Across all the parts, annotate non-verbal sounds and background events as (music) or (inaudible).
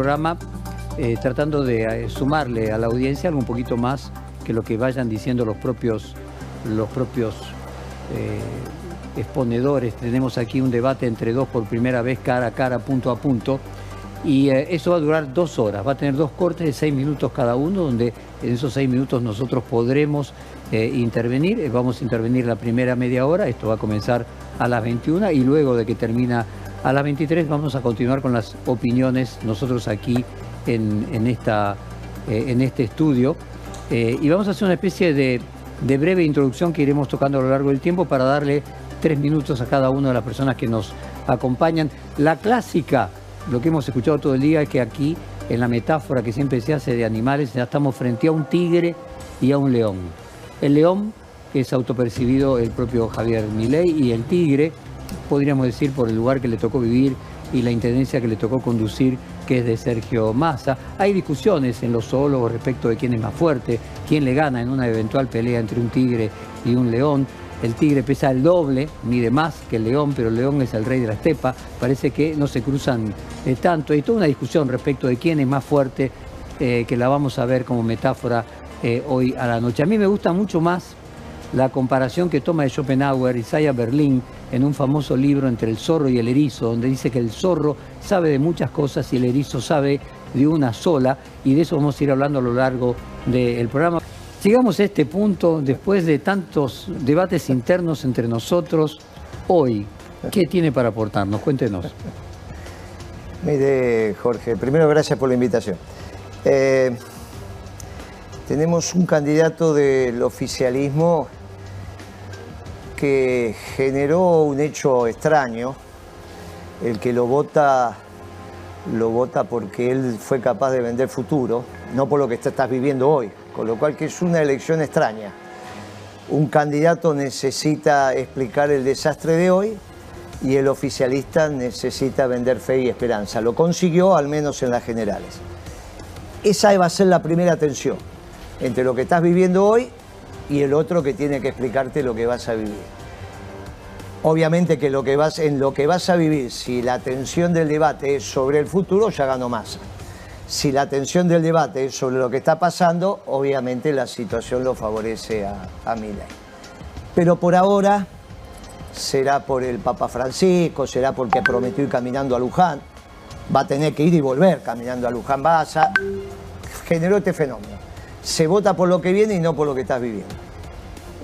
programa eh, tratando de eh, sumarle a la audiencia algo un poquito más que lo que vayan diciendo los propios, los propios eh, exponedores. Tenemos aquí un debate entre dos por primera vez, cara a cara, punto a punto. Y eso va a durar dos horas, va a tener dos cortes de seis minutos cada uno, donde en esos seis minutos nosotros podremos intervenir. Vamos a intervenir la primera media hora, esto va a comenzar a las 21 y luego de que termina a las 23 vamos a continuar con las opiniones nosotros aquí en, esta, eh, en este estudio eh, y vamos a hacer una especie de, breve introducción que iremos tocando a lo largo del tiempo para darle tres minutos a cada una de las personas que nos acompañan. La clásica, lo que hemos escuchado todo el día, es que aquí, en la metáfora que siempre se hace de animales, ya estamos frente a un tigre y a un león. El león, es autopercibido el propio Javier Milei, y el tigre, podríamos decir, por el lugar que le tocó vivir y la intendencia que le tocó conducir, que es de Sergio Massa. Hay discusiones en los zoólogos respecto de quién es más fuerte, quién le gana en una eventual pelea entre un tigre y un león. El tigre pesa el doble, mide más que el león, pero el león es el rey de la estepa. Parece que no se cruzan eh, tanto. Hay toda una discusión respecto de quién es más fuerte, eh, que la vamos a ver como metáfora eh, hoy a la noche. A mí me gusta mucho más la comparación que toma de Schopenhauer, Isaiah Berlin, en un famoso libro entre el zorro y el erizo, donde dice que el zorro sabe de muchas cosas y el erizo sabe de una sola, y de eso vamos a ir hablando a lo largo del programa. Sigamos a este punto, después de tantos debates internos entre nosotros, hoy, ¿qué tiene para aportarnos? Cuéntenos. (laughs) Mire, Jorge, primero gracias por la invitación. Eh, tenemos un candidato del oficialismo que generó un hecho extraño. El que lo vota, lo vota porque él fue capaz de vender futuro, no por lo que estás viviendo hoy. Con lo cual que es una elección extraña. Un candidato necesita explicar el desastre de hoy y el oficialista necesita vender fe y esperanza. Lo consiguió al menos en las generales. Esa va a ser la primera tensión entre lo que estás viviendo hoy y el otro que tiene que explicarte lo que vas a vivir. Obviamente que, lo que vas, en lo que vas a vivir, si la atención del debate es sobre el futuro, ya ganó más. Si la atención del debate es sobre lo que está pasando, obviamente la situación lo favorece a, a Pero por ahora será por el Papa Francisco, será porque prometió ir caminando a Luján, va a tener que ir y volver caminando a Luján, va generó este fenómeno se vota por lo que viene y no por lo que estás viviendo.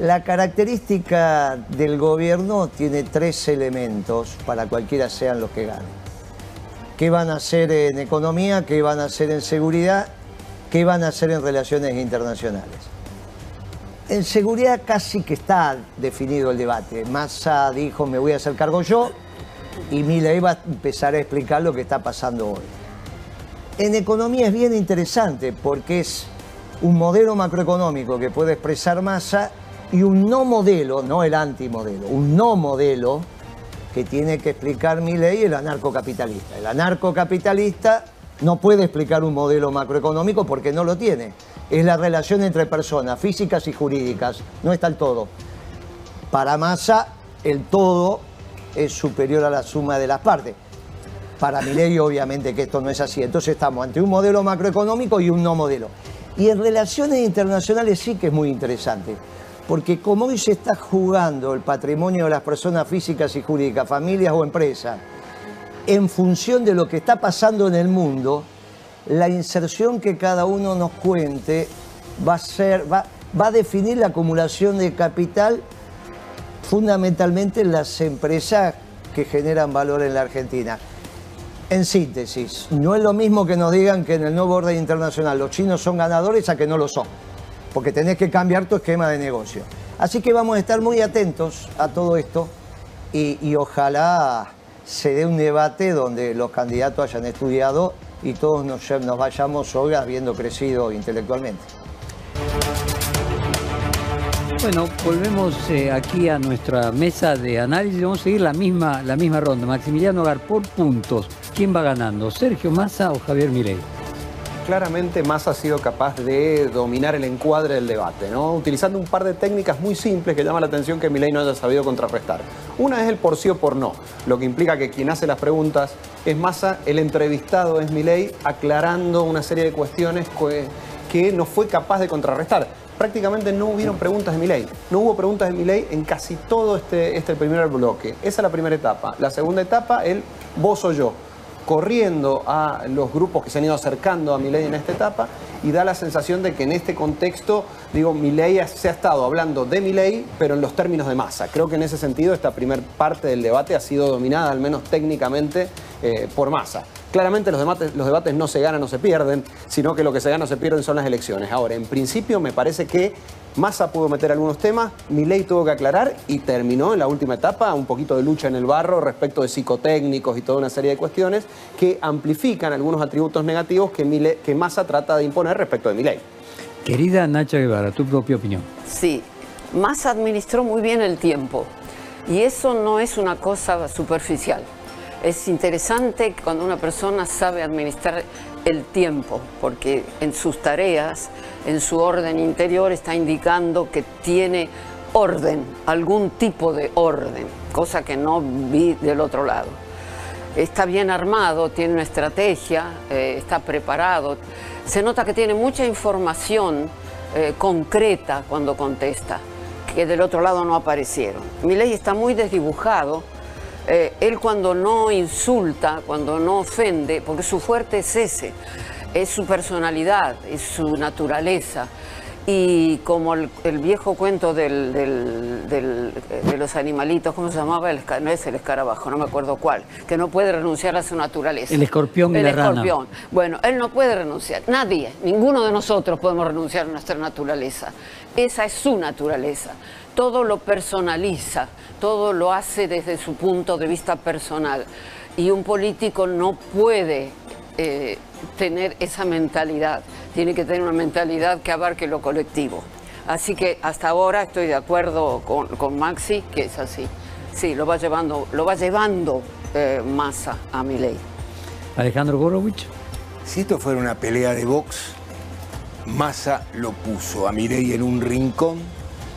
La característica del gobierno tiene tres elementos para cualquiera sean los que ganen. ¿Qué van a hacer en economía? ¿Qué van a hacer en seguridad? ¿Qué van a hacer en relaciones internacionales? En seguridad casi que está definido el debate. Massa dijo me voy a hacer cargo yo y Milei va a empezar a explicar lo que está pasando hoy. En economía es bien interesante porque es un modelo macroeconómico que puede expresar masa y un no modelo, no el antimodelo, un no modelo que tiene que explicar mi ley el anarcocapitalista. El anarcocapitalista no puede explicar un modelo macroeconómico porque no lo tiene. Es la relación entre personas físicas y jurídicas, no está el todo. Para Massa, el todo es superior a la suma de las partes. Para mi ley, obviamente que esto no es así. Entonces estamos ante un modelo macroeconómico y un no modelo. Y en relaciones internacionales sí que es muy interesante, porque como hoy se está jugando el patrimonio de las personas físicas y jurídicas, familias o empresas, en función de lo que está pasando en el mundo, la inserción que cada uno nos cuente va a, va a definir la acumulación de capital fundamentalmente en las empresas que generan valor en la Argentina. En síntesis, no es lo mismo que nos digan que en el nuevo orden internacional los chinos son ganadores a que no lo son, porque tenés que cambiar tu esquema de negocio. Así que vamos a estar muy atentos a todo esto y, ojalá se dé un debate donde los candidatos hayan estudiado y todos nos, vayamos hoy habiendo crecido intelectualmente. Bueno, volvemos eh, aquí a nuestra mesa de análisis. Vamos a seguir la misma, la misma ronda. Maximiliano Agar, por puntos. ¿Quién va ganando? ¿Sergio Massa o Javier Milei? claramente Massa ha sido capaz de dominar el encuadre del debate, ¿no? Utilizando un par de técnicas muy simples que llama la atención que Milei no haya sabido contrarrestar. Una es el por sí o por no, lo que implica que quien hace las preguntas es Massa, el entrevistado es Milei, aclarando una serie de cuestiones que, que no fue capaz de contrarrestar prácticamente no hubieron preguntas de Milei. No hubo preguntas de Milei en casi todo este, este primer bloque. Esa es la primera etapa. La segunda etapa, el vos o yo corriendo a los grupos que se han ido acercando a Milei en esta etapa y da la sensación de que en este contexto, digo, Milei se ha estado hablando de Milei, pero en los términos de masa. Creo que en ese sentido esta primera parte del debate ha sido dominada, al menos técnicamente, eh, por masa. Claramente los debates, los debates no se ganan o se pierden, sino que lo que se gana o se pierden son las elecciones. Ahora, en principio me parece que Massa pudo meter algunos temas, Milei tuvo que aclarar y terminó en la última etapa un poquito de lucha en el barro respecto de psicotécnicos y toda una serie de cuestiones que amplifican algunos atributos negativos que, que Massa trata de imponer respecto de Milei. Querida Nacha Guevara, tu propia opinión. Sí, Massa administró muy bien el tiempo y eso no es una cosa superficial. Es interesante cuando una persona sabe administrar el tiempo, porque en sus tareas, en su orden interior, está indicando que tiene orden, algún tipo de orden, cosa que no vi del otro lado. Está bien armado, tiene una estrategia, eh, está preparado. Se nota que tiene mucha información eh, concreta cuando contesta, que del otro lado no aparecieron. Mi ley está muy desdibujado eh, él cuando no insulta, cuando no ofende, porque su fuerte es ese, es su personalidad, es su naturaleza. Y como el, viejo cuento del, de los animalitos, ¿cómo se llamaba? El, no es el escarabajo, no me acuerdo cuál, que no puede renunciar a su naturaleza. El escorpión y el la escorpión. Bueno, él no puede renunciar, nadie, ninguno de nosotros podemos renunciar a nuestra naturaleza. Esa es su naturaleza todo lo personaliza, todo lo hace desde su punto de vista personal. Y un político no puede eh, tener esa mentalidad, tiene que tener una mentalidad que abarque lo colectivo. Así que hasta ahora estoy de acuerdo con, Maxi, que es así. Sí, lo va llevando, lo va llevando eh, Massa a mi ley. Alejandro Gorovich. Si esto fuera una pelea de box, Massa lo puso a Milei en un rincón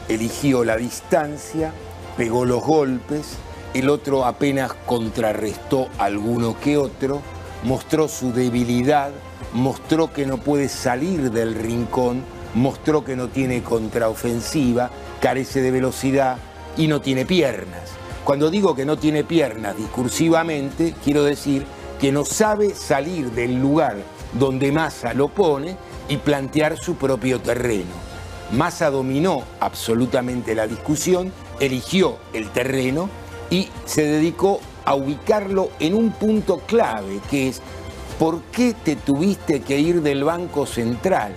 eligió la distancia, pegó los golpes, el otro apenas contrarrestó alguno que otro, mostró su debilidad, mostró que no puede salir del rincón, mostró que no tiene contraofensiva, carece de velocidad y no tiene piernas. Cuando digo que no tiene piernas discursivamente, quiero decir que no sabe salir del lugar donde Massa lo pone y plantear su propio terreno. Massa dominó absolutamente la discusión, eligió el terreno y se dedicó a ubicarlo en un punto clave, que es ¿por qué te tuviste que ir del Banco Central?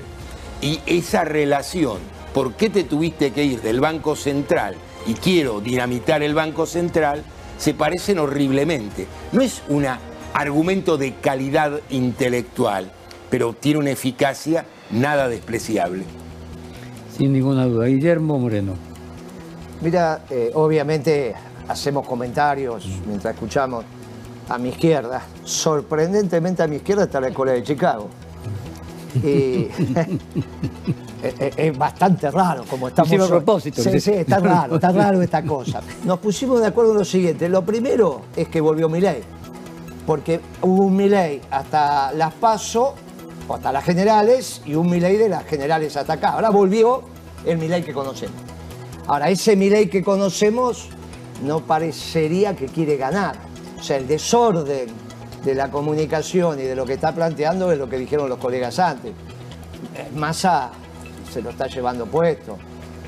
Y esa relación, ¿por qué te tuviste que ir del Banco Central y quiero dinamitar el Banco Central? se parecen horriblemente. No es un argumento de calidad intelectual, pero tiene una eficacia nada despreciable. Sin ninguna duda. Guillermo Moreno. Mira, eh, obviamente hacemos comentarios mientras escuchamos a mi izquierda. Sorprendentemente a mi izquierda está la Escuela de Chicago. Y (laughs) es, bastante raro como estamos. a propósito. Sí, sí, está raro, está raro (laughs) esta cosa. Nos pusimos de acuerdo en lo siguiente. Lo primero es que volvió Milei. Porque hubo un Milei hasta las PASO hasta las generales y un Milei de las generales hasta acá. Ahora volvió el Milei que conocemos. Ahora, ese Milei que conocemos no parecería que quiere ganar. O sea, el desorden de la comunicación y de lo que está planteando es lo que dijeron los colegas antes. Massa se lo está llevando puesto.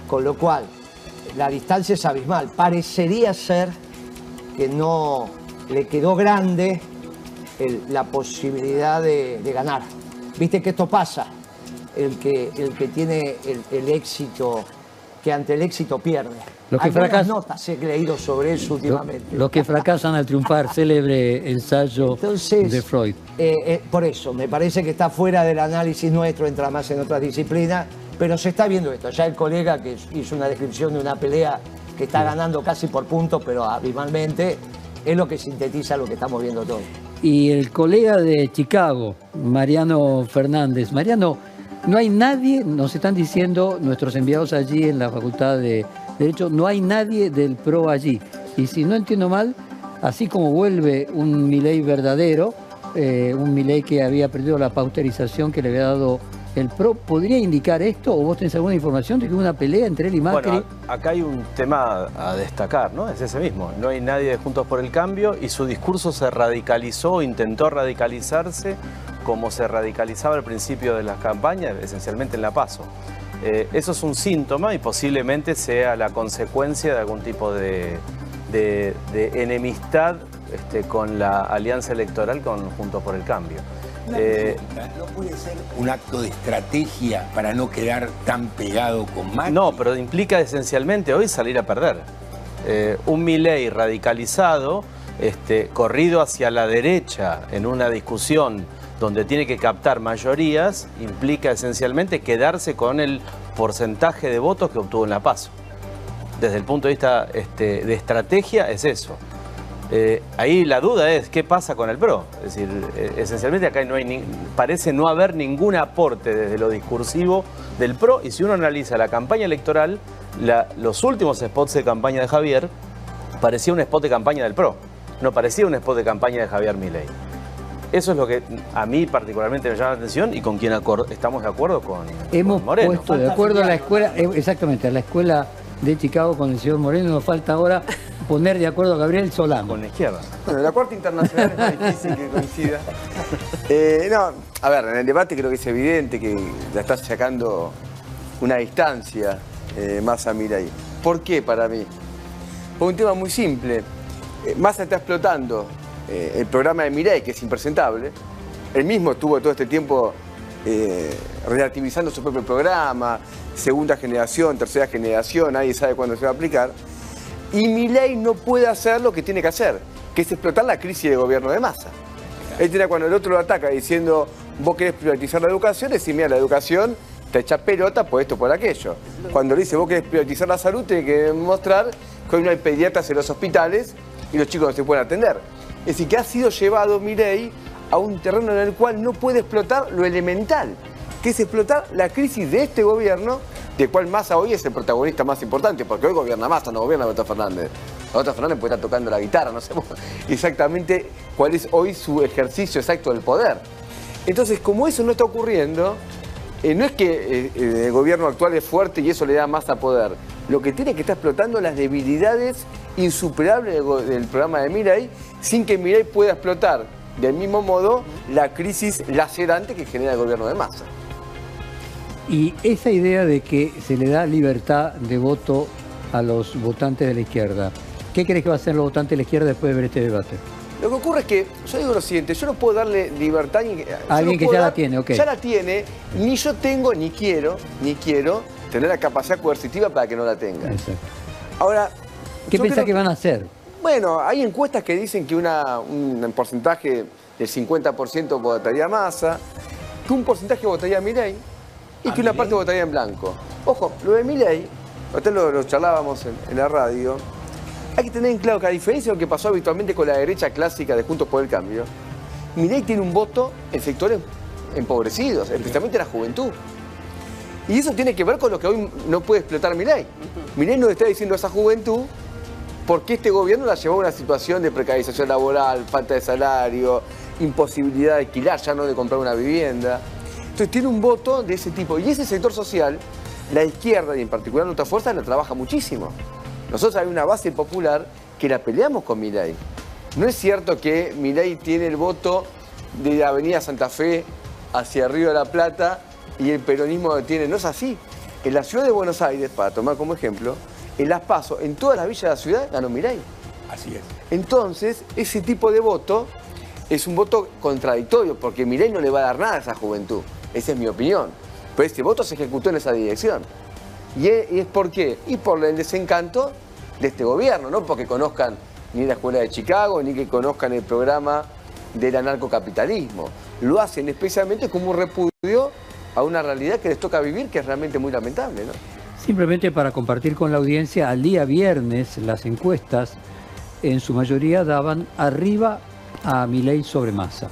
Con lo cual, la distancia es abismal. Parecería ser que no le quedó grande la posibilidad de ganar. Viste que esto pasa, el que, el que tiene el, éxito, que ante el éxito pierde. Los que fracasan, notas he leído sobre eso últimamente. Los que fracasan al triunfar, célebre ensayo de Freud. Eh, eh, por eso, me parece que está fuera del análisis nuestro, entra más en otras disciplinas, pero se está viendo esto. Ya el colega que hizo una descripción de una pelea que está ganando casi por puntos, pero abismalmente, es lo que sintetiza lo que estamos viendo todos. y el colega de Chicago, Mariano Fernández. Mariano, no hay nadie, nos están diciendo nuestros enviados allí en la Facultad de Derecho, no hay nadie del PRO allí. Y si no entiendo mal, así como vuelve un Milei verdadero, eh, un Milei que había perdido la pauterización que le había dado el PRO, ¿podría indicar esto o vos tenés alguna información de que hubo una pelea entre él y Macri? Acá hay un tema a destacar, ¿no? Es ese mismo. No hay nadie de Juntos por el Cambio y su discurso se radicalizó, intentó radicalizarse como se radicalizaba al principio de las campañas, esencialmente en La Paso. Eh, eso es un síntoma y posiblemente sea la consecuencia de algún tipo de enemistad este, con la alianza electoral con Juntos por el Cambio. Eh, ¿No puede ser un acto de estrategia para no quedar tan pegado con Macri? No, pero implica esencialmente hoy salir a perder. Eh, un Milei radicalizado, este, corrido hacia la derecha en una discusión donde tiene que captar mayorías, implica esencialmente quedarse con el porcentaje de votos que obtuvo en la PASO. Desde el punto de vista este, de estrategia es eso. Eh, ahí la duda es qué pasa con el PRO. Es decir, eh, esencialmente acá no hay ni- parece no haber ningún aporte desde lo discursivo del PRO y si uno analiza la campaña electoral, la- los últimos spots de campaña de Javier parecía un spot de campaña del PRO, no parecía un spot de campaña de Javier Milei. Eso es lo que a mí particularmente me llama la atención y con quien estamos de acuerdo con, Hemos con Moreno. puesto de acuerdo a la escuela, eh, exactamente, a la escuela de Chicago con el señor Moreno, nos falta ahora poner de acuerdo a Gabriel Solano. Con la izquierda. Bueno, la Corte Internacional es más difícil que coincida. (laughs) Eh, no, a ver, en el debate creo que es evidente que la está sacando una distancia eh, Massa Mirai. ¿Por qué para mí? Por un tema muy simple. Eh, Massa está explotando eh, el programa de Mirai, que es impresentable. Él mismo estuvo todo este tiempo eh, relativizando su propio programa, segunda generación, tercera generación, nadie sabe cuándo se va a aplicar. Y Milei no puede hacer lo que tiene que hacer, que es explotar la crisis de gobierno de masa. Él tiene cuando el otro lo ataca diciendo, vos querés privatizar la educación, decís, mira, la educación te echa pelota por esto, por aquello. Cuando le dice, vos querés privatizar la salud, tiene que demostrar que hoy no hay pediatras en los hospitales y los chicos no se pueden atender. Es decir, que ha sido llevado Milei a un terreno en el cual no puede explotar lo elemental, que es explotar la crisis de este gobierno, del cual Massa hoy es el protagonista más importante, porque hoy gobierna Massa, no gobierna Alberto Fernández. Alberto Fernández puede estar tocando la guitarra, no sé exactamente cuál es hoy su ejercicio exacto del poder. Entonces, como eso no está ocurriendo, eh, no es que eh, eh, el gobierno actual es fuerte y eso le da más a poder. Lo que tiene que estar explotando las debilidades insuperables del, del programa de Mirai, sin que Mirai pueda explotar del mismo modo la crisis lacerante que genera el gobierno de Massa. Y esa idea de que se le da libertad de voto a los votantes de la izquierda, ¿qué crees que va a hacer los votantes de la izquierda después de ver este debate? Lo que ocurre es que, yo digo lo siguiente, yo no puedo darle libertad ni, yo alguien no que ya la tiene, ok. Ya la tiene, ni yo tengo, ni quiero, ni quiero tener la capacidad coercitiva para que no la tenga. Exacto. Ahora, ¿Qué pensás creo que van a hacer? Bueno, hay encuestas que dicen que una- un porcentaje del 50% votaría Massa, que un porcentaje votaría a Milei y que una parte votaría en blanco. Ojo, lo de Milei, ahorita lo, lo charlábamos en, en la radio, hay que tener en claro que a diferencia de lo que pasó habitualmente con la derecha clásica de Juntos por el Cambio, Milei tiene un voto en sectores empobrecidos, especialmente la juventud. Y eso tiene que ver con lo que hoy no puede explotar Milei. Milei nos está diciendo a esa juventud porque este gobierno la llevó a una situación de precarización laboral, falta de salario, imposibilidad de alquilar, ya no de comprar una vivienda. Entonces tiene un voto de ese tipo. Y ese sector social, la izquierda y en particular nuestra fuerza, la trabaja muchísimo. Nosotros hay una base popular que la peleamos con Milei. No es cierto que Milei tiene el voto de la Avenida Santa Fe hacia Río de la Plata y el peronismo tiene. No es así. En la ciudad de Buenos Aires, para tomar como ejemplo, en Las Paso, en todas las villas de la ciudad, ganó Milei. Así es. Entonces, ese tipo de voto es un voto contradictorio, porque Milei no le va a dar nada a esa juventud. Esa es mi opinión. Pero este voto se ejecutó en esa dirección. ¿Y es, y es por qué? Y por el desencanto de este gobierno, no porque conozcan ni la escuela de Chicago, ni que conozcan el programa del anarcocapitalismo. Lo hacen especialmente como un repudio a una realidad que les toca vivir, que es realmente muy lamentable, ¿no? Simplemente para compartir con la audiencia, al día viernes las encuestas en su mayoría daban arriba a Milei sobre Massa.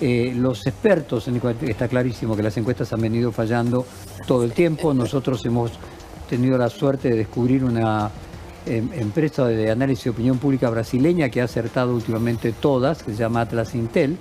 Eh, los expertos, en el- está clarísimo que las encuestas han venido fallando todo el tiempo. (laughs) Nosotros hemos tenido la suerte de descubrir una em, empresa de análisis de opinión pública brasileña que ha acertado últimamente todas, que se llama Atlas Intel,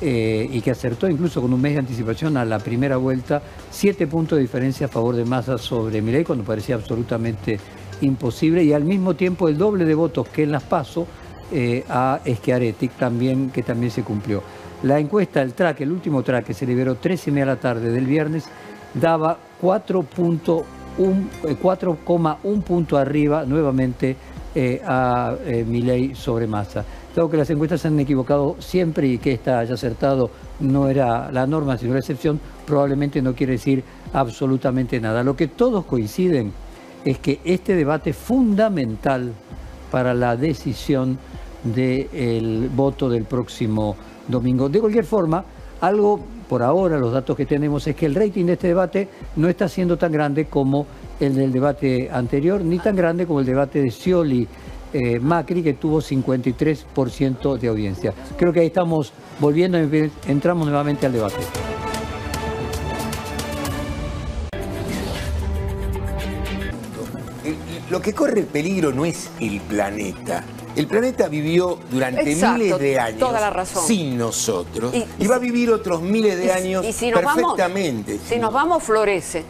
eh, y que acertó incluso con un mes de anticipación a la primera vuelta, siete puntos de diferencia a favor de Massa sobre Milei, cuando parecía absolutamente imposible, y al mismo tiempo el doble de votos que en las PASO eh, a Schiaretti, también, que también se cumplió. La encuesta, el track, el último track que se liberó tres y media de la tarde del viernes, daba 4.1 eh, 4,1 punto arriba nuevamente a Milei sobre Massa. Dado que las encuestas se han equivocado siempre y que esta haya acertado no era la norma sino la excepción, probablemente no quiere decir absolutamente nada. Lo que todos coinciden es que este debate fundamental para la decisión del voto del próximo domingo. De cualquier forma, algo por ahora, los datos que tenemos es que el rating de este debate no está siendo tan grande como el del debate anterior, ni tan grande como el debate de Scioli. Eh, Macri, que tuvo 53% de audiencia. Creo que ahí estamos volviendo, entramos nuevamente al debate. El- Lo que corre peligro no es el planeta. El planeta vivió durante Exacto, miles de años toda la razón. sin nosotros Y- y, va a vivir otros miles de Y- años y si nos vamos- perfectamente. Si nos vamos, florece.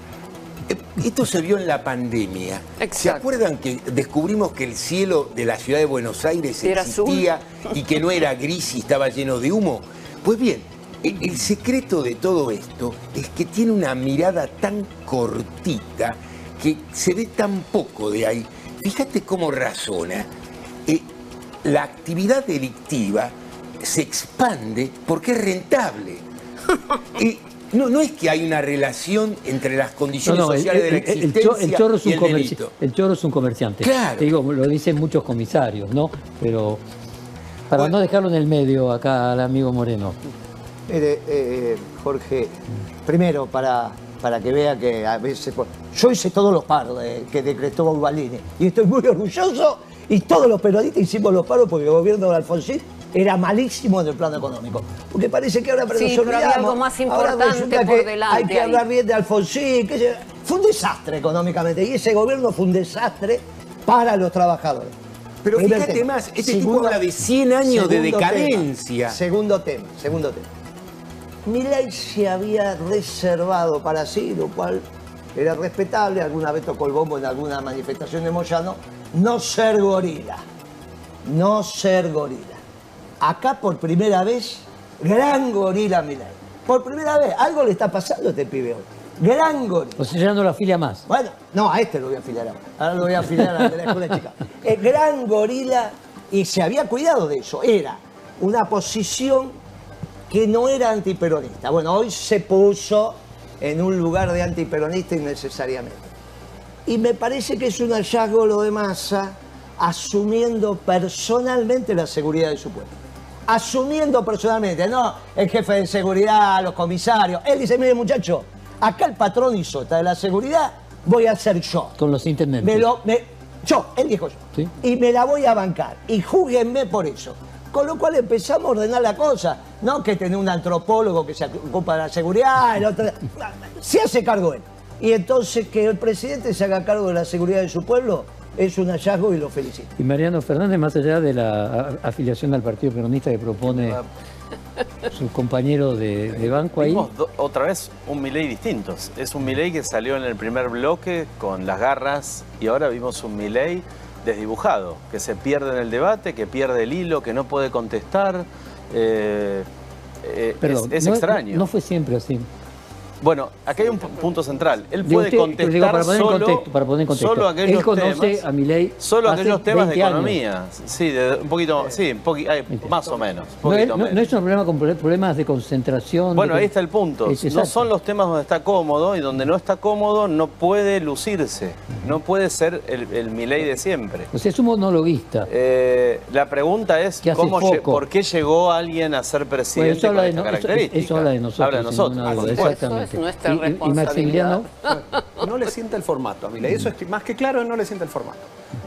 Eh, Esto se vio en la pandemia. ¿Se acuerdan que descubrimos que el cielo de la ciudad de Buenos Aires Era azul. existía y que no era gris y estaba lleno de humo? Pues bien, el, el secreto de todo esto es que tiene una mirada tan cortita que se ve tan poco de ahí. Fíjate cómo razona. Eh, la actividad delictiva se expande porque es rentable. Y (laughs) no, no es que hay una relación entre las condiciones No, no, el, sociales de la el- el- el existencia cho- el chorro es y un el comerci- delito. el chorro es un comerciante. Claro. Te digo, lo dicen muchos comisarios, ¿no? Pero para Bueno. no dejarlo en el medio acá al amigo Moreno. Mire, eh, Jorge, primero para, para que vea que a veces... pues, Yo hice todos los paros de- que decretó Ubalini y estoy muy orgulloso y todos los periodistas hicimos los paros porque el gobierno de Alfonsín era malísimo en el plano económico. Porque parece que ahora pero Sí, nos pero había olvidamos. algo más importante por que delante Hay que ahí. hablar bien de Alfonsín. que se- Fue un desastre económicamente y ese gobierno fue un desastre para los trabajadores. Pero Primer fíjate tema. más, este Segundo- tipo habla de 100 años de tema. decadencia. Segundo tema, segundo tema. Milei se había reservado para sí, lo cual era respetable, alguna vez tocó el bombo en alguna manifestación de Moyano, no ser gorila. No ser gorila. Acá por primera vez, gran gorila Milei. Por primera vez, algo le está pasando a este pibe hoy. Gran gorila. O sea, ya no lo afilia más. Bueno, no, a este lo voy a afiliar ahora. Ahora lo voy a afiliar a la escuela chica. (laughs) El gran gorila, y se había cuidado de eso, era una posición que no era antiperonista. Bueno, hoy se puso en un lugar de antiperonista innecesariamente. Y me parece que es un hallazgo lo de Massa asumiendo personalmente la seguridad de su pueblo. Asumiendo personalmente, no el jefe de seguridad, los comisarios. Él dice, mire muchacho, acá el patrón y sota de la seguridad voy a ser yo. Con los intendentes. Me lo, me- yo, él dijo yo. Sí. Y me la voy a bancar. Y júguenme por eso. Con lo cual empezamos a ordenar la cosa. No que tener un antropólogo que se ocupa de la seguridad, el otro. Se hace cargo él. Y entonces que el presidente se haga cargo de la seguridad de su pueblo es un hallazgo y lo felicito. Y Mariano Fernández, más allá de la a- afiliación al Partido Peronista que propone su compañero de, de banco ahí, Vimos do- otra vez un Milei distinto. Es un Milei que salió en el primer bloque con las garras y ahora vimos un Milei desdibujado, que se pierde en el debate, que pierde el hilo, que no puede contestar. Eh, eh, perdón, es, es no- extraño. No fue siempre así. Bueno, aquí hay un pu- punto central. Él puede usted- contestar digo, para poner en solo, contexto, para poner contexto. solo aquellos Él conoce temas, a Milei solo aquellos temas de 20 años. economía. Sí, de- un poquito, sí, un poqui- eh, más o menos. No, él- poquito no- no menos. es un problema con pro- problemas de concentración. Bueno, de- ahí está el punto. Es No son los temas donde está cómodo y donde no está cómodo no puede lucirse. No puede ser el, el Milei de siempre. O sea, es un monologuista. Eh, la pregunta es cómo por qué llegó alguien a ser Bueno, presidente eso, habla con de esta no- eso- característica. eso habla de nosotros. Habla de nosotros. Nuestra Y- y- y responsabilidad. Maximiliano, No le siente el formato a Milei. Eso es más que claro, no le siente el formato.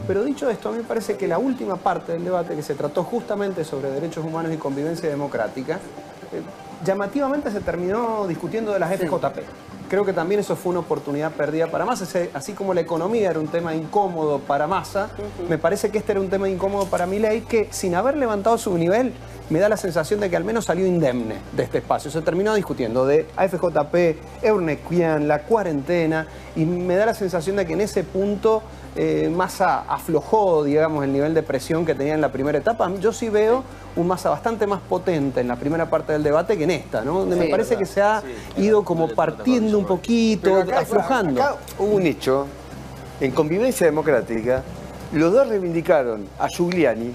Pero dicho esto, a mí me parece que la última parte del debate que se trató justamente sobre derechos humanos y convivencia democrática, eh, llamativamente se terminó discutiendo de las FJP. Creo que también eso fue una oportunidad perdida para Massa, así como la economía era un tema incómodo para Massa, me parece que este era un tema incómodo para Milei, que sin haber levantado su nivel, me da la sensación de que al menos salió indemne de este espacio. Se terminó discutiendo de AFJP, Eurnequian, la cuarentena, y me da la sensación de que en ese punto eh, Massa aflojó, digamos, el nivel de presión que tenía en la primera etapa. Yo sí veo un Massa bastante más potente en la primera parte del debate que en esta, ¿no? Donde me parece que se ha ido como partiendo un poquito, acá- aflojando. acá hubo un hecho, en convivencia democrática, los dos reivindicaron a Giuliani,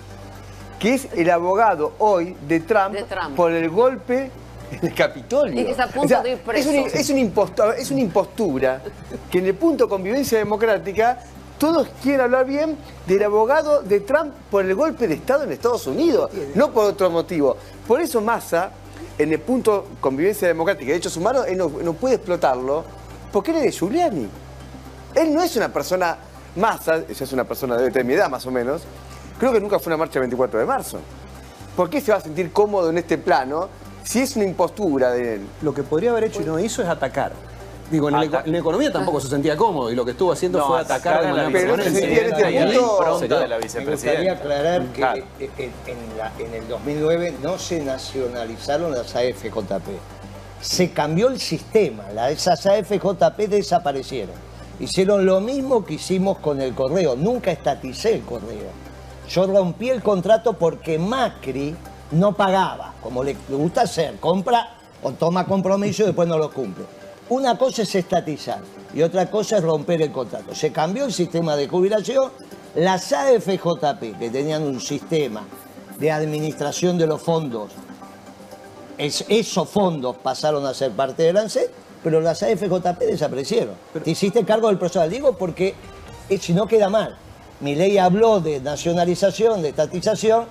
que es el abogado hoy de Trump, De Trump. por el golpe en el Capitolio. Y que está a punto de ir preso. Es imposta- es una impostura que en el punto convivencia democrática todos quieren hablar bien del abogado de Trump por el golpe de Estado en Estados Unidos, no por otro motivo. Por eso Massa, en el punto convivencia democrática y derechos humanos, él no, no puede explotarlo, porque él es de Giuliani. Él no es una persona, Massa, ella es una persona de, de mi edad más o menos, creo que nunca fue una marcha el 24 de marzo. ¿Por qué se va a sentir cómodo en este plano si es una impostura de él? Lo que podría haber hecho y no hizo es atacar. Digo, en, la, Ataca. en la economía tampoco se sentía cómodo y lo que estuvo haciendo No, fue atacar a la manera Pero en este la de la Me gustaría vicepresidenta. aclarar que Claro. en, en la- en el 2009 no se nacionalizaron las AFJP. Se cambió el sistema, esas AFJP desaparecieron. Hicieron lo mismo que hicimos con el correo, nunca estaticé el correo. Yo rompí el contrato porque Macri no pagaba, como le le gusta hacer, compra o toma compromiso y después no lo cumple. Una cosa es estatizar y otra cosa es romper el contrato. Se cambió el sistema de jubilación, las AFJP, que tenían un sistema de administración de los fondos, es- esos fondos pasaron a ser parte del ANSES, pero las AFJP desaparecieron. Te hiciste cargo del personal, digo porque eh, si no queda mal. Mi ley habló de nacionalización, de estatización,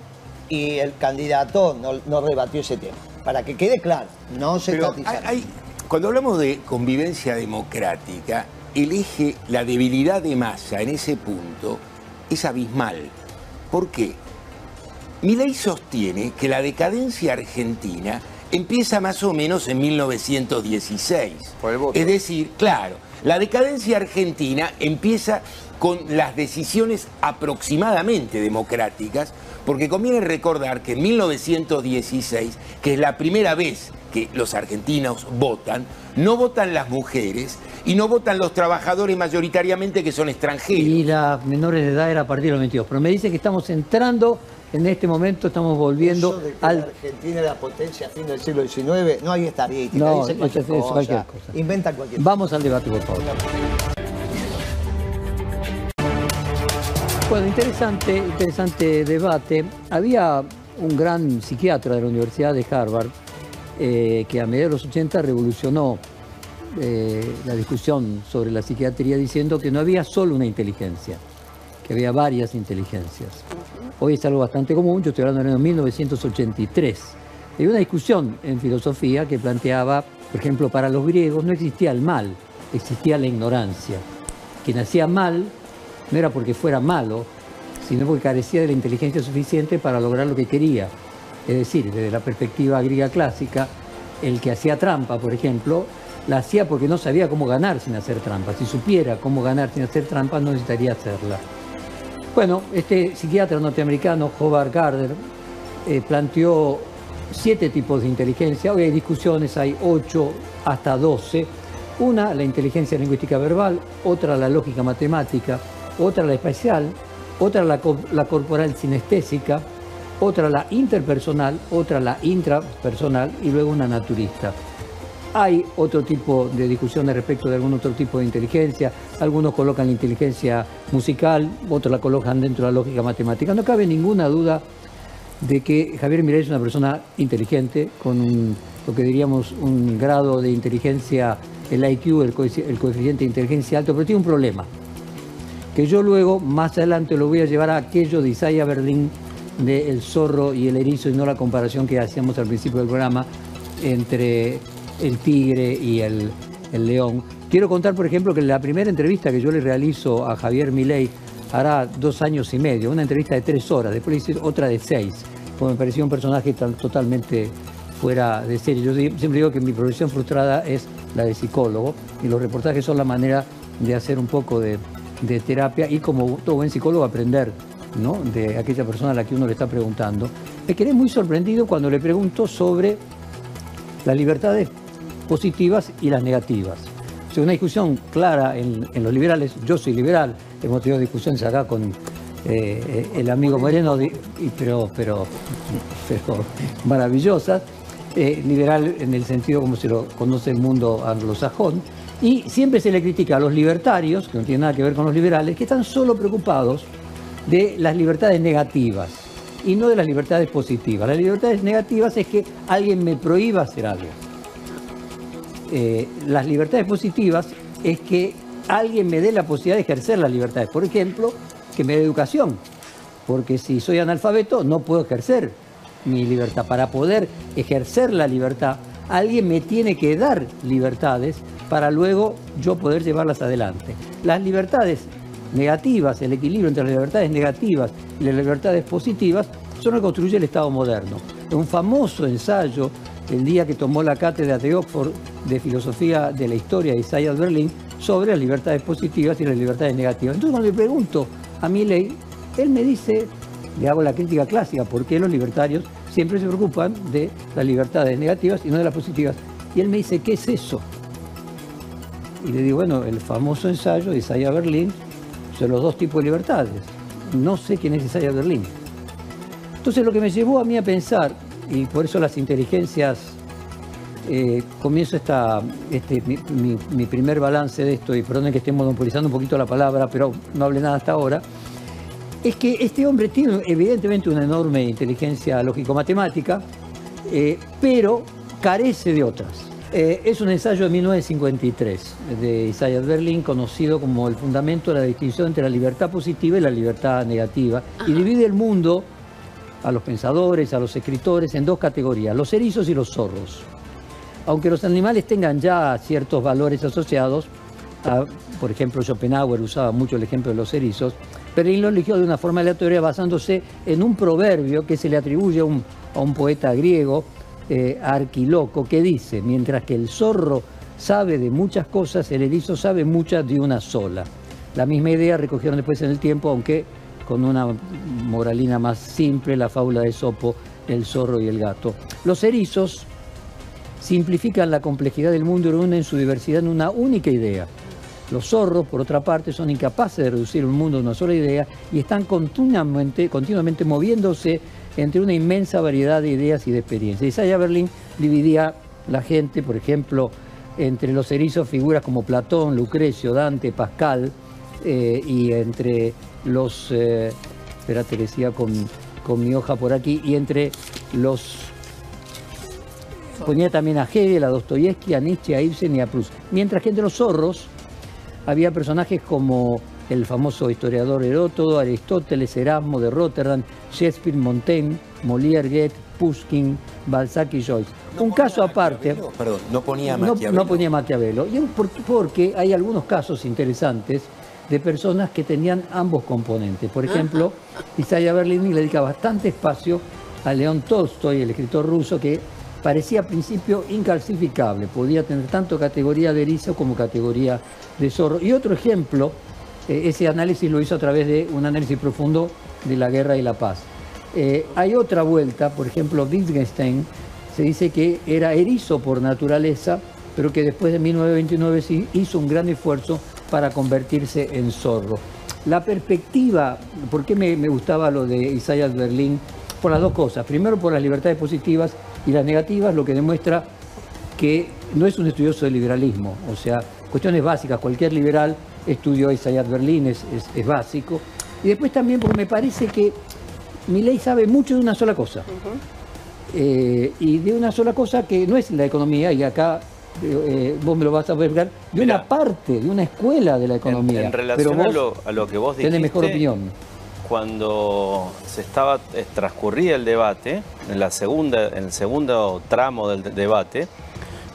y el candidato no, no rebatió ese tema. Para que quede claro, no se estatizaron. hay- hay- cuando hablamos de convivencia democrática, el eje, la debilidad de masa en ese punto es abismal. ¿Por qué? Milei sostiene que la decadencia argentina empieza más o menos en 1916. Por el voto. Es decir, claro, la decadencia argentina empieza con las decisiones aproximadamente democráticas, porque conviene recordar que en 1916, que es la primera vez que los argentinos votan, no votan las mujeres y no votan los trabajadores mayoritariamente que son extranjeros. Y las menores de edad era a partir de los 22. Pero me dice que estamos entrando, en este momento estamos volviendo Eso de que la al... Argentina era potencia a fin del siglo XIX, no hay estadística, No, dicen cualquier, cosa, cualquier cosa. inventan cualquier Vamos al debate, por favor. Bueno, interesante, interesante debate. Había un gran psiquiatra de la Universidad de Harvard eh, que a mediados de los 80 revolucionó eh, la discusión sobre la psiquiatría diciendo que no había solo una inteligencia, que había varias inteligencias. Hoy es algo bastante común, yo estoy hablando del año 1983. Hay una discusión en filosofía que planteaba, por ejemplo, para los griegos no existía el mal, existía la ignorancia. Quien hacía mal no era porque fuera malo, sino porque carecía de la inteligencia suficiente para lograr lo que quería. Es decir, desde la perspectiva griega clásica, el que hacía trampa, por ejemplo, la hacía porque no sabía cómo ganar sin hacer trampa. Si supiera cómo ganar sin hacer trampa, no necesitaría hacerla. Bueno, este psiquiatra norteamericano, Howard Gardner, eh, planteó siete tipos de inteligencia. Hoy hay discusiones, hay ocho hasta doce. Una, la inteligencia lingüística verbal, otra, la lógica matemática, otra, la espacial, otra, la, la corporal sinestésica, otra, la interpersonal, otra, la intrapersonal y luego una naturista. Hay otro tipo de discusiones respecto de algún otro tipo de inteligencia. Algunos colocan la inteligencia musical, otros la colocan dentro de la lógica matemática. No cabe ninguna duda de que Javier Milei es una persona inteligente, con un- lo que diríamos un grado de inteligencia, el IQ, el, coefici- el coeficiente de inteligencia alto, pero tiene un problema, que yo luego, más adelante, lo voy a llevar a aquello de Isaiah Berlín, de El zorro y el erizo, y no la comparación que hacíamos al principio del programa entre el tigre y el, el león. Quiero contar, por ejemplo, que la primera entrevista que yo le realizo a Javier Milei hará dos años y medio, una entrevista de tres horas, después le hice otra de seis, porque me pareció un personaje tan- totalmente fuera de serie. Yo siempre digo que mi profesión frustrada es la de psicólogo y los reportajes son la manera de hacer un poco de, de terapia y como todo buen psicólogo aprender de aquella persona a la que uno le está preguntando. Me quedé muy sorprendido cuando le pregunto sobre las libertades positivas y las negativas. O una discusión clara en, los liberales, yo soy liberal, hemos tenido discusiones acá con eh, el amigo Moreno, pero, pero, (laughs) maravillosas, eh, liberal en el sentido como se lo conoce el mundo anglosajón, y siempre se le critica a los libertarios, que no tienen nada que ver con los liberales, que están solo preocupados de las libertades negativas y no de las libertades positivas. Las libertades negativas es que alguien me prohíba hacer algo. Eh, las libertades positivas es que alguien me dé la posibilidad de ejercer las libertades. Por ejemplo, que me dé educación. Porque si soy analfabeto no puedo ejercer mi libertad. Para poder ejercer la libertad, alguien me tiene que dar libertades para luego yo poder llevarlas adelante. Las libertades negativas, el equilibrio entre las libertades negativas y las libertades positivas, son lo construye el Estado moderno. Un famoso ensayo, el día que tomó la cátedra de Oxford de Filosofía de la Historia de Isaiah Berlin, sobre las libertades positivas y las libertades negativas. Entonces cuando le pregunto a Milley, él me dice, le hago la crítica clásica, ¿por qué los libertarios siempre se preocupan de las libertades negativas y no de las positivas? Y él me dice, ¿qué es eso? Y le digo, bueno, el famoso ensayo de Isaiah Berlin sobre los dos tipos de libertades. No sé quién es Isaiah Berlin. Entonces lo que me llevó a mí a pensar, y por eso las inteligencias, eh, comienzo esta, este, mi, mi- primer balance de esto, y perdonen que esté monopolizando un poquito la palabra, pero no hablé nada hasta ahora, es que este hombre tiene evidentemente una enorme inteligencia lógico-matemática, eh, pero carece de otras. Eh, es un ensayo de 1953 de Isaiah Berlin, conocido como el fundamento de la distinción entre la libertad positiva y la libertad negativa, y divide el mundo a los pensadores, a los escritores, en dos categorías, los erizos y los zorros. Aunque los animales tengan ya ciertos valores asociados, a- por ejemplo, Schopenhauer usaba mucho el ejemplo de los erizos, Berlín lo eligió de una forma aleatoria basándose en un proverbio que se le atribuye a un, a un poeta griego, eh, Arquiloco, que dice, mientras que el zorro sabe de muchas cosas, el erizo sabe muchas de una sola. La misma idea recogieron después en el tiempo, aunque con una moralina más simple, la fábula de Sopo, el zorro y el gato. Los erizos simplifican la complejidad del mundo y reúnen su diversidad en una única idea. Los zorros, por otra parte, son incapaces de reducir un mundo a una sola idea y están continuamente, continuamente moviéndose entre una inmensa variedad de ideas y de experiencias. Isaiah Berlin dividía la gente, por ejemplo, entre los erizos figuras como Platón, Lucrecio, Dante, Pascal, eh, y entre los, eh, espérate, decía con, con mi hoja por aquí, y entre los Ponía también a Hegel, a Dostoyevsky, a Nietzsche, a Ibsen y a Proust. Mientras que entre los zorros había personajes como el famoso historiador Heródoto, Aristóteles, Erasmo de Rotterdam, Shakespeare, Montaigne, Molière, Goethe, Pushkin, Balzac y Joyce. Un caso aparte. Perdón, no ponía No, Maquiavelo. no ponía Maquiavelo. Y porque hay algunos casos interesantes de personas que tenían ambos componentes. Por ejemplo, Isaiah Berlin le dedica bastante espacio a León Tolstoy, el escritor ruso, que parecía al principio incalcificable. Podía tener tanto categoría de erizo como categoría de zorro. Y otro ejemplo, eh, ese análisis lo hizo a través de un análisis profundo de la guerra y la paz. Eh, hay otra vuelta, por ejemplo, Wittgenstein se dice que era erizo por naturaleza, pero que después de 1929 sí hizo un gran esfuerzo para convertirse en zorro. La perspectiva, ¿por qué me, gustaba lo de Isaiah Berlin? Por las dos cosas. Primero, por las libertades positivas y las negativas, lo que demuestra que no es un estudioso del liberalismo. O sea, cuestiones básicas, cualquier liberal estudió a Isaiah Berlin, es, es- es básico. Y después también porque me parece que Milley sabe mucho de una sola cosa. Eh, y de una sola cosa que no es la economía, y acá eh, vos me lo vas a ver, de Mirá. una parte, de una escuela de la economía. en relación Pero a, lo, a lo que vos dijiste, tenés mejor opinión. cuando se estaba eh, transcurría el debate, en la segunda, en el segundo tramo del de- debate,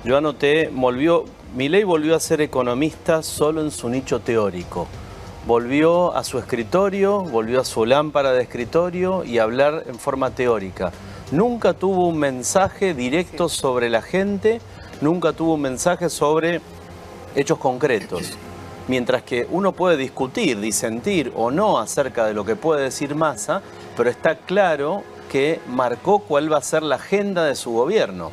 yo anoté, volvió, Milei volvió a ser economista solo en su nicho teórico. volvió a su escritorio, volvió a su lámpara de escritorio y a hablar en forma teórica. Nunca tuvo un mensaje directo sobre la gente, nunca tuvo un mensaje sobre hechos concretos. Mientras que uno puede discutir, disentir o no acerca de lo que puede decir Massa, pero está claro que marcó cuál va a ser la agenda de su gobierno.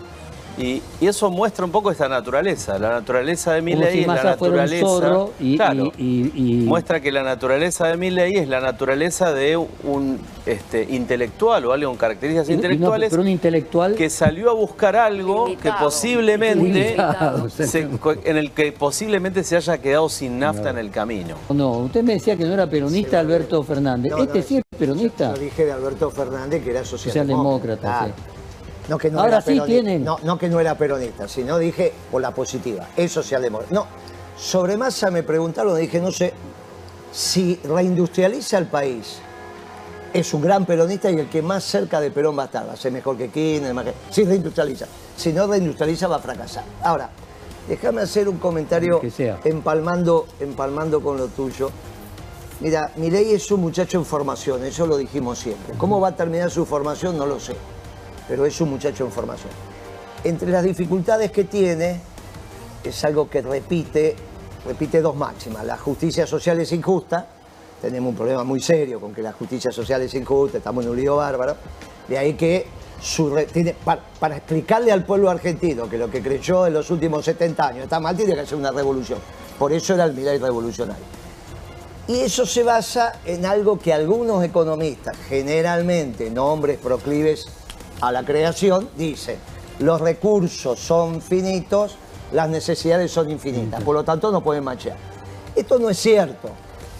Y, y eso muestra un poco esta naturaleza, la naturaleza de Milei si es la naturaleza. zorro y, Claro. y- y- y- Muestra que la naturaleza de Milley es la naturaleza de un este, intelectual o algo con características y no- intelectuales pero un intelectual que salió a buscar algo Limitado. que posiblemente Limitado, (laughs) se- en el que posiblemente se haya quedado sin nafta en el camino. No, usted me decía que no era peronista Alberto Fernández. No, no, ¿Este sí es peronista? Yo dije de Alberto Fernández que era socialdemócrata. Socialdemócrata, sí. No, que no Ahora era sí peronista. tienen. No, no que no era peronista, sino dije por la positiva. Es socialdemócrata. No, sobre Massa me preguntaron, dije, no sé, si reindustrializa el país, es un gran peronista y el que más cerca de Perón va a estar. Va a ser mejor que Kirchner, más que... Si reindustrializa. Si no reindustrializa, va a fracasar. Ahora, déjame hacer un comentario Que sea. empalmando, empalmando con lo tuyo. Mira, Milei es un muchacho en formación, eso lo dijimos siempre. ¿Cómo va a terminar su formación? No lo sé, pero es un muchacho en formación. Entre las dificultades que tiene, es algo que repite, repite dos máximas. La justicia social es injusta, tenemos un problema muy serio con que la justicia social es injusta, estamos en un lío bárbaro. De ahí que tiene- para, explicarle al pueblo argentino que lo que creyó en los últimos 70 años está mal, tiene que hacer una revolución. Por eso era el Milei revolucionario. Y eso se basa en algo que algunos economistas, generalmente nombres proclives a la creación, dicen, los recursos son finitos, las necesidades son infinitas, por lo tanto no pueden machear. Esto no es cierto.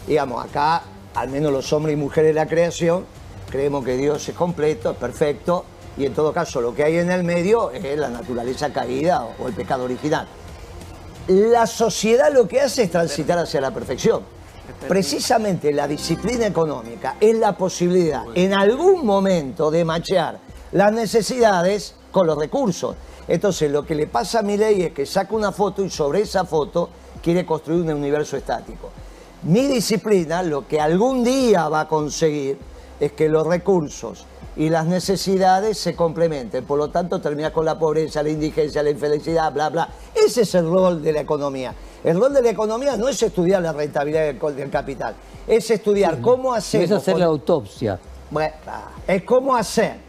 Digamos, acá, al menos los hombres y mujeres de la creación, creemos que Dios es completo, es perfecto, y en todo caso lo que hay en el medio es la naturaleza caída o el pecado original. La sociedad lo que hace es transitar hacia la perfección. Precisamente la disciplina económica es la posibilidad en algún momento de machear las necesidades con los recursos. Entonces lo que le pasa a Milei es que saca una foto y sobre esa foto quiere construir un universo estático. Mi disciplina lo que algún día va a conseguir es que los recursos y las necesidades se complementen. Por lo tanto, terminar con la pobreza, la indigencia, la infelicidad, bla, bla. Ese es el rol de la economía. El rol de la economía no es estudiar la rentabilidad del capital, es estudiar cómo hacer. es hacer la autopsia. Bueno, es cómo hacer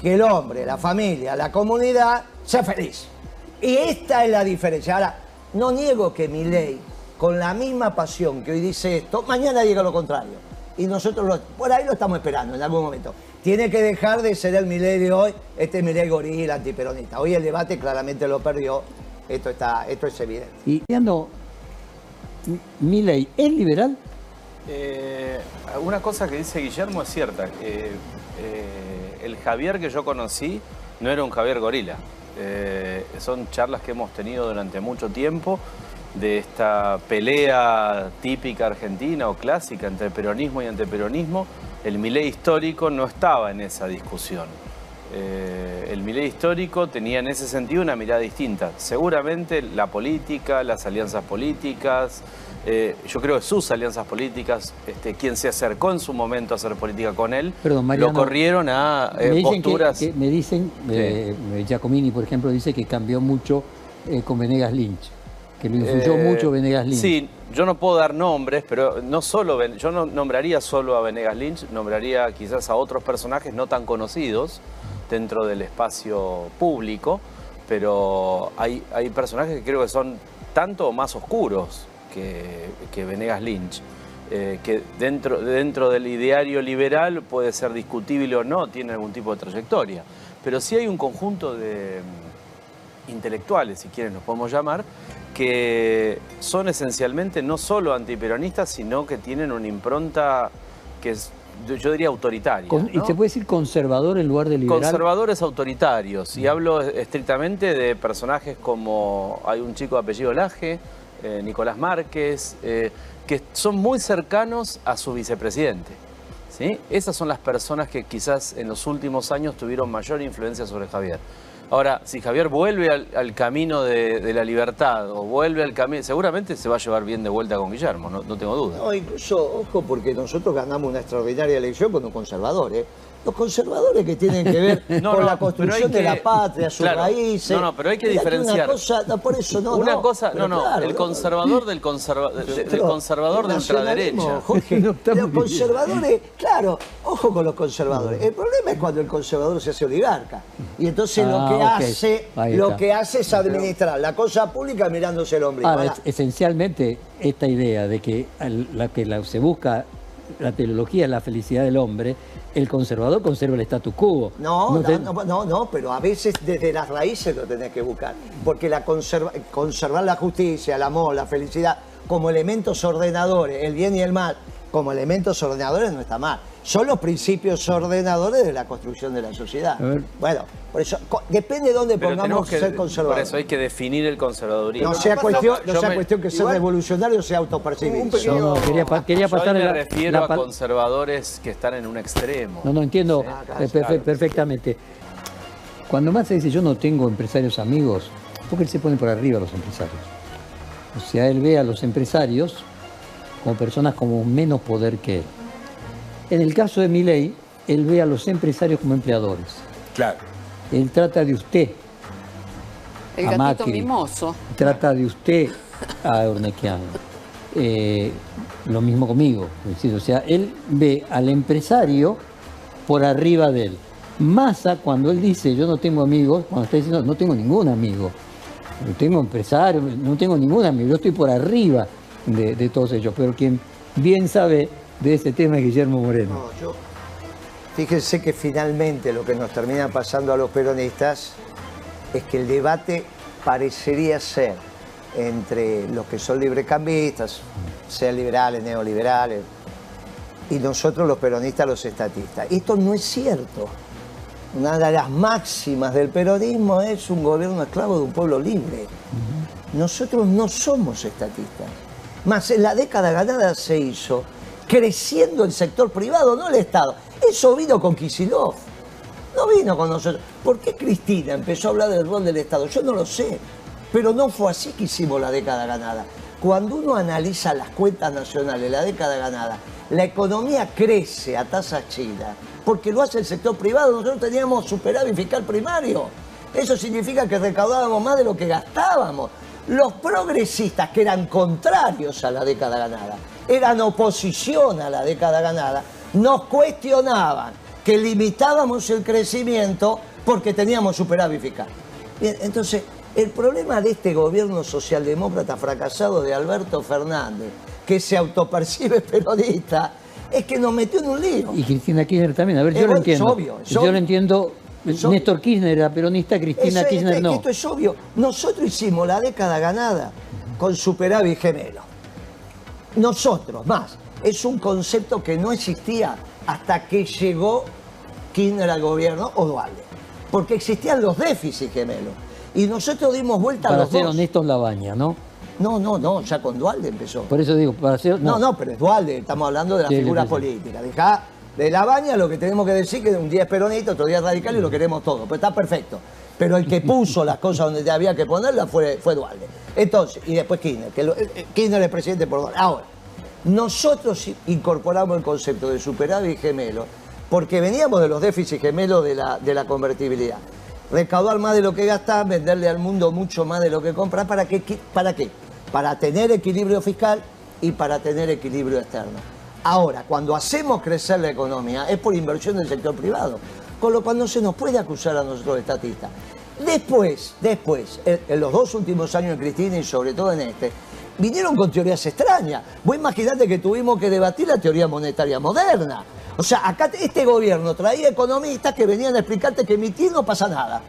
que el hombre, la familia, la comunidad sea feliz. Y esta es la diferencia. Ahora, no niego que mi ley, con la misma pasión que hoy dice esto, mañana diga lo contrario. Y nosotros lo- por ahí lo estamos esperando en algún momento. Tiene que dejar de ser el Milei de hoy, este Milei gorila antiperonista. Hoy el debate claramente lo perdió, esto, está, esto es evidente. Y ando, Milei, ¿es liberal? Eh, una cosa que dice Guillermo es cierta. eh, eh, el Javier que yo conocí no era un Javier gorila. Eh, son charlas que hemos tenido durante mucho tiempo de esta pelea típica argentina o clásica entre peronismo y antiperonismo. El Milei histórico no estaba en esa discusión. Eh, el Milei histórico tenía en ese sentido una mirada distinta. Seguramente la política, las alianzas políticas, eh, yo creo que sus alianzas políticas, este, quien se acercó en su momento a hacer política con él, Perdón, Mariano, lo corrieron a eh, me dicen que- posturas. que, me dicen, eh, Giacomini, por ejemplo, dice que cambió mucho con Venegas Lynch, que lo influyó mucho Venegas Lynch. Sí, yo no puedo dar nombres, pero no solo, yo no nombraría solo a Venegas Lynch, nombraría quizás a otros personajes no tan conocidos dentro del espacio público, pero hay, hay personajes que creo que son tanto o más oscuros que, que Venegas Lynch. eh, que dentro, dentro del ideario liberal puede ser discutible o no, tiene algún tipo de trayectoria. Pero sí hay un conjunto de, intelectuales, si quieren los podemos llamar, que son esencialmente no solo antiperonistas, sino que tienen una impronta que es, yo- diría, autoritaria. Con- ¿Y ¿no? se puede decir conservador en lugar de liberal? Conservadores autoritarios. Y hablo estrictamente de personajes como hay un chico de apellido Laje, eh, Nicolás Márquez, eh, que son muy cercanos a su vicepresidente. ¿sí? Esas son las personas que quizás en los últimos años tuvieron mayor influencia sobre Javier. Ahora, si Javier vuelve al, camino de, de la libertad o vuelve al camino, seguramente se va a llevar bien de vuelta con Guillermo, no, no tengo duda. No, incluso, ojo, porque nosotros ganamos una extraordinaria elección con un conservador, ¿eh? Los conservadores que tienen que ver No, (laughs) con no, la construcción de la patria, sus claro. raíces. No, no, pero hay que diferenciar. Una cosa, no, por eso no, Una cosa, no, no, claro, el conservador del, conserva- de- del Pero conservador el de ultraderecha. (laughs) Jorge, los conservadores, claro, ojo con los conservadores. El problema es cuando el conservador se hace oligarca. Y entonces Ah, lo que ok. hace, lo que hace es administrar la cosa pública mirándose el. Ahora, Ahora, es- esencialmente, esta idea de que la que la- se busca la teología es la felicidad del hombre, el conservador conserva el status quo. No, no, no, no, no, pero a veces desde las raíces lo tenés que buscar. Porque la conserva- conservar la justicia, el amor, la felicidad, como elementos ordenadores, el bien y el mal, como elementos ordenadores no está mal. Son los principios ordenadores de la construcción de la sociedad. Bueno, por eso, depende de dónde Pero pongamos que, ser por conservador. eso hay que definir el conservadurismo. No sea cuestión, no Yo sea me- cuestión que ser igual- revolucionario sea autopercibido. Pequeño- No, no, quería, quería Yo pasar me la- refiero la a conservadores que están en un extremo. No, no, entiendo Sí, eh, perfe- claro. perfectamente. Cuando Massa dice yo no tengo empresarios amigos, porque él se pone por arriba a los empresarios. O sea, él ve a los empresarios como personas con menos poder que él. En el caso de Milei, él ve a los empresarios como empleadores. Claro. Él trata de usted, El A gatito Macri. mimoso. trata de usted a Ornequiano. Eh, lo mismo conmigo. Es decir, o sea, él ve al empresario por arriba de él. Massa, cuando él dice yo no tengo amigos, cuando está diciendo no tengo ningún amigo, no tengo empresario, no tengo ningún amigo, yo estoy por arriba de, de todos ellos. Pero quien bien sabe de ese tema es Guillermo Moreno. No, yo- fíjense que finalmente lo que nos termina pasando a los peronistas es que el debate parecería ser entre los que son librecambistas, sean liberales, neoliberales, y nosotros los peronistas, los estatistas. Esto no es cierto. Una de las máximas del peronismo es un gobierno esclavo de un pueblo libre. Nosotros no somos estatistas. Más en la década ganada se hizo creciendo el sector privado, no el Estado. Eso vino con Kisilov. No vino con nosotros. ¿Por qué Cristina empezó a hablar del rol del Estado? Yo no lo sé. Pero no fue así que hicimos la década ganada. Cuando uno analiza las cuentas nacionales, la década ganada, la economía crece a tasas chinas, porque lo hace el sector privado. Nosotros teníamos superávit fiscal primario. Eso significa que recaudábamos más de lo que gastábamos. Los progresistas, que eran contrarios a la década ganada, eran oposición a la década ganada, nos cuestionaban que limitábamos el crecimiento porque teníamos superávit fiscal. Bien, entonces, el problema de este gobierno socialdemócrata fracasado de Alberto Fernández, que se autopercibe (laughs) peronista, es que nos metió en un lío. Y Cristina Kirchner también, a ver, yo lo es entiendo. obvio, es yo obvio. lo entiendo. Es. Néstor Kirchner era peronista, Cristina Kirchner no. esto es obvio. Nosotros hicimos la década ganada con superávit gemelo. Nosotros, más. Es un concepto que no existía hasta que llegó Kirchner al gobierno o Dualde. Porque existían los déficits gemelos. Y nosotros dimos vuelta a Para los ser dos. honestos, la baña, ¿no? No, no, no, ya con Dualde empezó. Por eso digo, para ser. No, no, pero es Dualde, estamos hablando de la Sí, figura política. Dejá de la baña lo que tenemos que decir que un día es peronista, otro día es radical y lo queremos todo. Pues está perfecto. Pero el que puso las cosas donde había que ponerlas fue, fue. Entonces, y después Kirchner, que eh, eh, Kirchner es presidente por Dualde. Ahora, nosotros incorporamos el concepto de superávit gemelo porque veníamos de los déficits gemelos de la, de la convertibilidad. Recaudar más de lo que gastar, venderle al mundo mucho más de lo que comprar. ¿Para qué? ¿Para qué? Para tener equilibrio fiscal y para tener equilibrio externo. Ahora, cuando hacemos crecer la economía es por inversión del sector privado, con lo cual no se nos puede acusar a nosotros estatistas. Después, después, en, en los dos últimos años de Cristina y sobre todo en este, vinieron con teorías extrañas. Vos imaginate que tuvimos que debatir la teoría monetaria moderna. O sea, acá este gobierno traía economistas que venían a explicarte que emitir no pasa nada.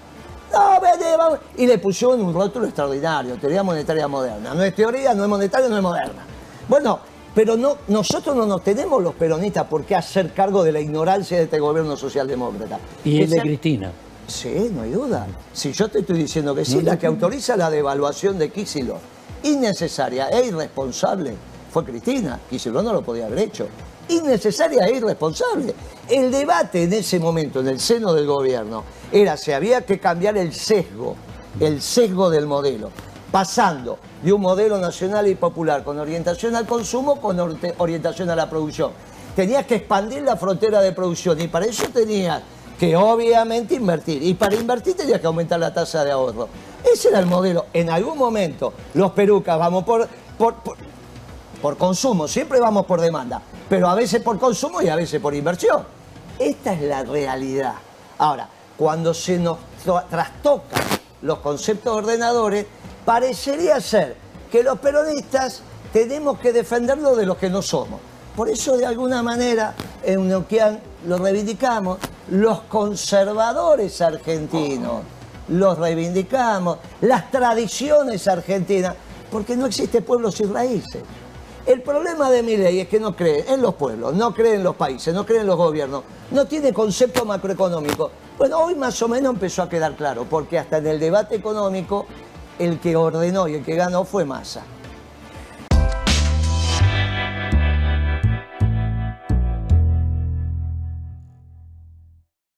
No, vete, vamos. Y le pusieron un rótulo extraordinario, teoría monetaria moderna. No es teoría, no es monetaria, no es moderna. Bueno, pero no, nosotros no nos tenemos los peronistas por qué hacer cargo de la ignorancia de este gobierno socialdemócrata. Y Que el de Cristina. Sí, no hay duda. Si yo te estoy diciendo que sí, la que autoriza la devaluación de Kicillof, innecesaria e irresponsable, fue Cristina. Kicillof no lo podía haber hecho. Innecesaria e irresponsable. el debate en ese momento, en el seno del gobierno, era si había que cambiar el sesgo, el sesgo del modelo, pasando de un modelo nacional y popular con orientación al consumo con orientación a la producción. Tenías que expandir la frontera de producción y para eso tenías que obviamente invertir. Y para invertir tenías que aumentar la tasa de ahorro. Ese era el modelo. En algún momento los perucas vamos por, por, por, consumo, siempre vamos por demanda, pero a veces por consumo y a veces por inversión. Esta es la realidad. Ahora, cuando se nos tra- trastocan los conceptos ordenadores, parecería ser que los peronistas tenemos que defenderlo de los que no somos. Por eso, de alguna manera, en Neuquén lo reivindicamos, los conservadores argentinos los reivindicamos, las tradiciones argentinas, porque no existe pueblo sin raíces. El problema de Milei es que no cree en los pueblos, no cree en los países, no cree en los gobiernos, no tiene concepto macroeconómico. Bueno, hoy más o menos empezó a quedar claro, porque hasta en el debate económico el que ordenó y el que ganó fue Massa.